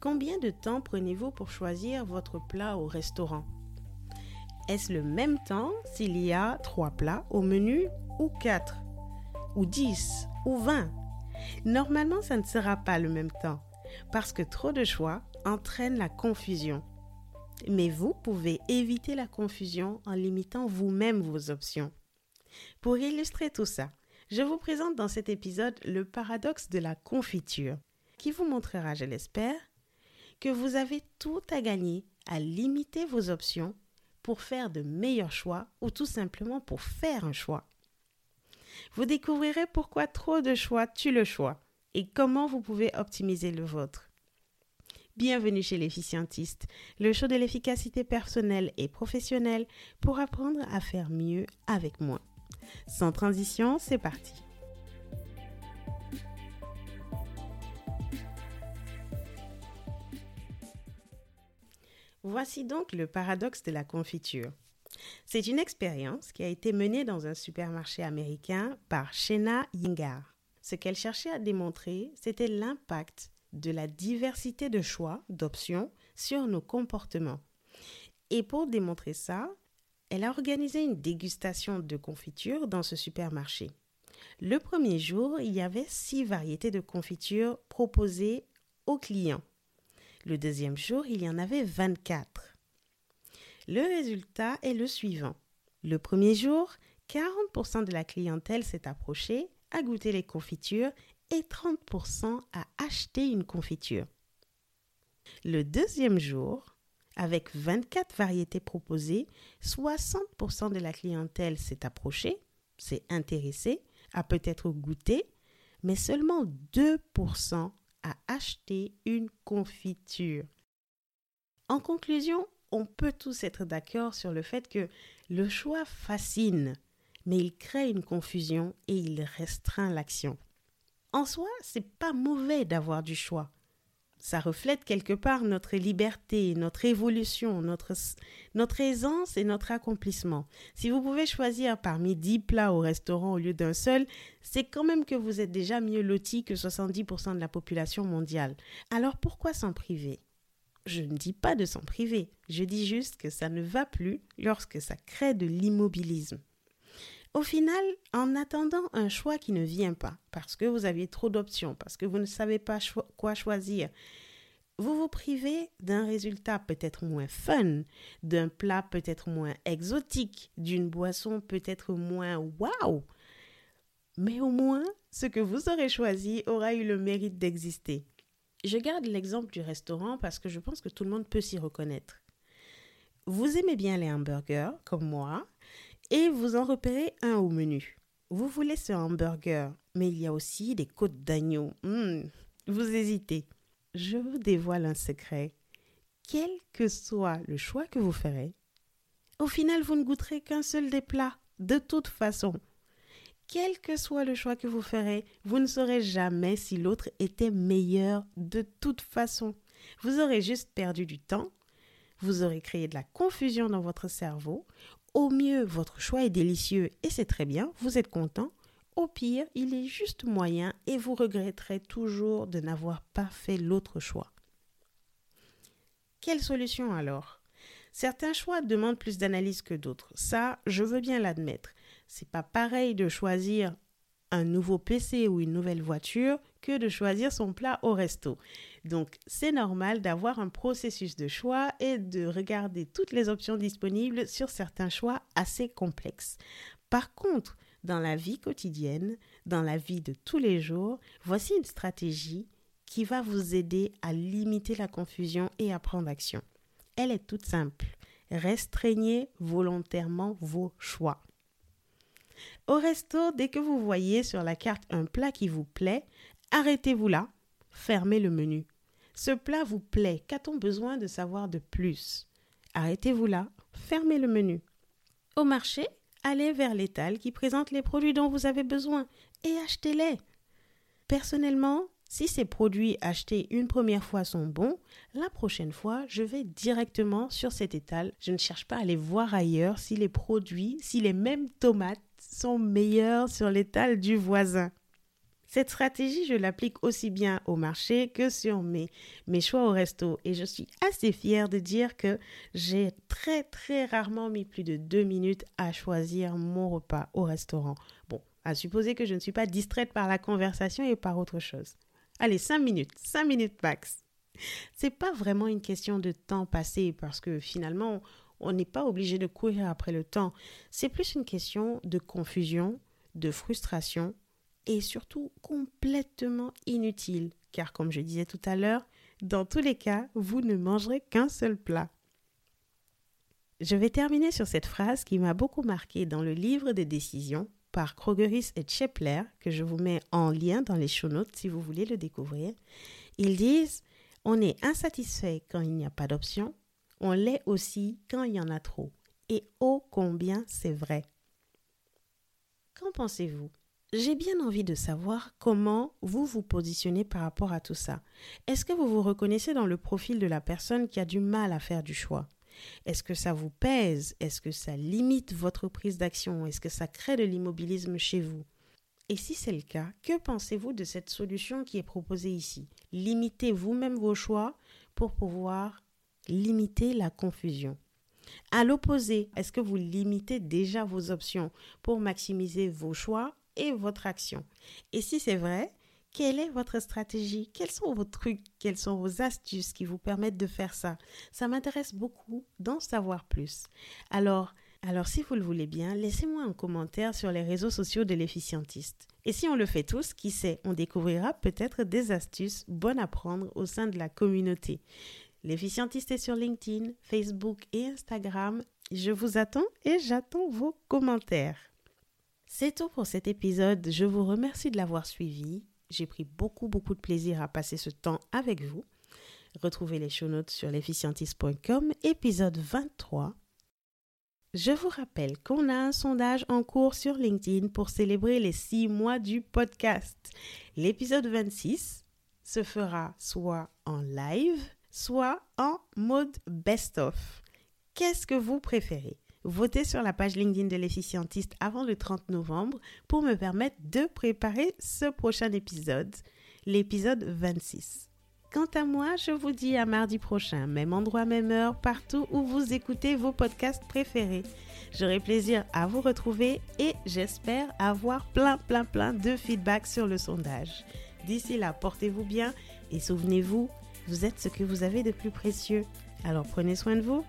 Combien de temps prenez-vous pour choisir votre plat au restaurant? Est-ce le même temps s'il y a trois plats au menu ou quatre? Ou dix? Ou vingt? Normalement, ça ne sera pas le même temps parce que trop de choix entraîne la confusion. Mais vous pouvez éviter la confusion en limitant vous-même vos options. Pour illustrer tout ça, je vous présente dans cet épisode le paradoxe de la confiture, qui vous montrera, je l'espère, que vous avez tout à gagner à limiter vos options pour faire de meilleurs choix ou tout simplement pour faire un choix. Vous découvrirez pourquoi trop de choix tue le choix et comment vous pouvez optimiser le vôtre. Bienvenue chez l'efficientiste, le show de l'efficacité personnelle et professionnelle pour apprendre à faire mieux avec moins. Sans transition, c'est parti. Voici donc le paradoxe de la confiture. C'est une expérience qui a été menée dans un supermarché américain par Shena Yingar. Ce qu'elle cherchait à démontrer, c'était l'impact de la diversité de choix, d'options sur nos comportements. Et pour démontrer ça, elle a organisé une dégustation de confitures dans ce supermarché. Le premier jour, il y avait six variétés de confitures proposées aux clients. Le deuxième jour, il y en avait 24. Le résultat est le suivant. Le premier jour, 40% de la clientèle s'est approchée, a goûté les confitures et 30% a acheté une confiture. Le deuxième jour, avec 24 variétés proposées, 60% de la clientèle s'est approchée, s'est intéressée, a peut-être goûté, mais seulement 2% a acheté une confiture. En conclusion, on peut tous être d'accord sur le fait que le choix fascine, mais il crée une confusion et il restreint l'action. En soi, c'est pas mauvais d'avoir du choix. Ça reflète quelque part notre liberté, notre évolution, notre, aisance et notre accomplissement. Si vous pouvez choisir parmi 10 plats au restaurant au lieu d'un seul, c'est quand même que vous êtes déjà mieux loti que 70% de la population mondiale. Alors pourquoi s'en priver? Je ne dis pas de s'en priver, je dis juste que ça ne va plus lorsque ça crée de l'immobilisme. Au final, en attendant un choix qui ne vient pas, parce que vous aviez trop d'options, parce que vous ne savez pas quoi choisir, vous vous privez d'un résultat peut-être moins fun, d'un plat peut-être moins exotique, d'une boisson peut-être moins waouh. Mais au moins, ce que vous aurez choisi aura eu le mérite d'exister. Je garde l'exemple du restaurant parce que je pense que tout le monde peut s'y reconnaître. Vous aimez bien les hamburgers, comme moi, et vous en repérez un au menu. Vous voulez ce hamburger, mais il y a aussi des côtes d'agneau. Hmm, vous hésitez. Je vous dévoile un secret. Quel que soit le choix que vous ferez, au final, vous ne goûterez qu'un seul des plats, de toute façon. Quel que soit le choix que vous ferez, vous ne saurez jamais si l'autre était meilleur de toute façon. Vous aurez juste perdu du temps, vous aurez créé de la confusion dans votre cerveau, au mieux, votre choix est délicieux et c'est très bien, vous êtes content. Au pire, il est juste moyen et vous regretterez toujours de n'avoir pas fait l'autre choix. Quelle solution alors? Certains choix demandent plus d'analyse que d'autres. Ça, je veux bien l'admettre. C'est pas pareil de choisir un nouveau PC ou une nouvelle voiture que de choisir son plat au resto. Donc c'est normal d'avoir un processus de choix et de regarder toutes les options disponibles sur certains choix assez complexes. Par contre, dans la vie quotidienne, dans la vie de tous les jours, voici une stratégie qui va vous aider à limiter la confusion et à prendre action. Elle est toute simple. Restreignez volontairement vos choix. Au resto, dès que vous voyez sur la carte un plat qui vous plaît, arrêtez-vous là, fermez le menu. Ce plat vous plaît, qu'a-t-on besoin de savoir de plus? Arrêtez-vous là, fermez le menu. Au marché, allez vers l'étal qui présente les produits dont vous avez besoin et achetez-les. Personnellement, si ces produits achetés une première fois sont bons, la prochaine fois, je vais directement sur cet étal. Je ne cherche pas à aller voir ailleurs si les produits, si les mêmes tomates sont meilleures sur l'étal du voisin. Cette stratégie, je l'applique aussi bien au marché que sur mes, mes choix au resto. Et je suis assez fière de dire que j'ai très très rarement mis plus de deux minutes à choisir mon repas au restaurant. Bon, à supposer que je ne suis pas distraite par la conversation et par autre chose. Allez, cinq minutes, cinq minutes max. C'est pas vraiment une question de temps passé parce que finalement, on n'est pas obligé de courir après le temps. C'est plus une question de confusion, de frustration et surtout complètement inutile, car comme je disais tout à l'heure, dans tous les cas, vous ne mangerez qu'un seul plat. Je vais terminer sur cette phrase qui m'a beaucoup marqué dans le livre des décisions par Krogeris et Chepler, que je vous mets en lien dans les show notes si vous voulez le découvrir. Ils disent On est insatisfait quand il n'y a pas d'option, on l'est aussi quand il y en a trop. Et ô combien c'est vrai. Qu'en pensez-vous? J'ai bien envie de savoir comment vous vous positionnez par rapport à tout ça. Est-ce que vous vous reconnaissez dans le profil de la personne qui a du mal à faire du choix? Est-ce que ça vous pèse? Est-ce que ça limite votre prise d'action? Est-ce que ça crée de l'immobilisme chez vous? Et si c'est le cas, que pensez-vous de cette solution qui est proposée ici? Limitez vous-même vos choix pour pouvoir limiter la confusion. À l'opposé, est-ce que vous limitez déjà vos options pour maximiser vos choix et votre action? Et si c'est vrai, quelle est votre stratégie? Quels sont vos trucs? Quelles sont vos astuces qui vous permettent de faire ça? Ça m'intéresse beaucoup d'en savoir plus. Alors, alors si vous le voulez bien, laissez-moi un commentaire sur les réseaux sociaux de l'efficientiste. Et si on le fait tous, qui sait, on découvrira peut-être des astuces bonnes à prendre au sein de la communauté. L'efficientiste est sur LinkedIn, Facebook et Instagram. Je vous attends et j'attends vos commentaires. C'est tout pour cet épisode. Je vous remercie de l'avoir suivi. J'ai pris beaucoup, beaucoup de plaisir à passer ce temps avec vous. Retrouvez les show notes sur l'efficientiste.com, épisode 23. Je vous rappelle qu'on a un sondage en cours sur LinkedIn pour célébrer les six mois du podcast. L'épisode 26 se fera soit en live, soit en mode best-of. Qu'est-ce que vous préférez? Votez sur la page LinkedIn de l'efficientiste avant le 30 novembre pour me permettre de préparer ce prochain épisode, l'épisode 26. Quant à moi, je vous dis à mardi prochain, même endroit, même heure, partout où vous écoutez vos podcasts préférés. J'aurai plaisir à vous retrouver et j'espère avoir plein, plein, plein de feedback sur le sondage. D'ici là, portez-vous bien et souvenez-vous, vous êtes ce que vous avez de plus précieux. Alors prenez soin de vous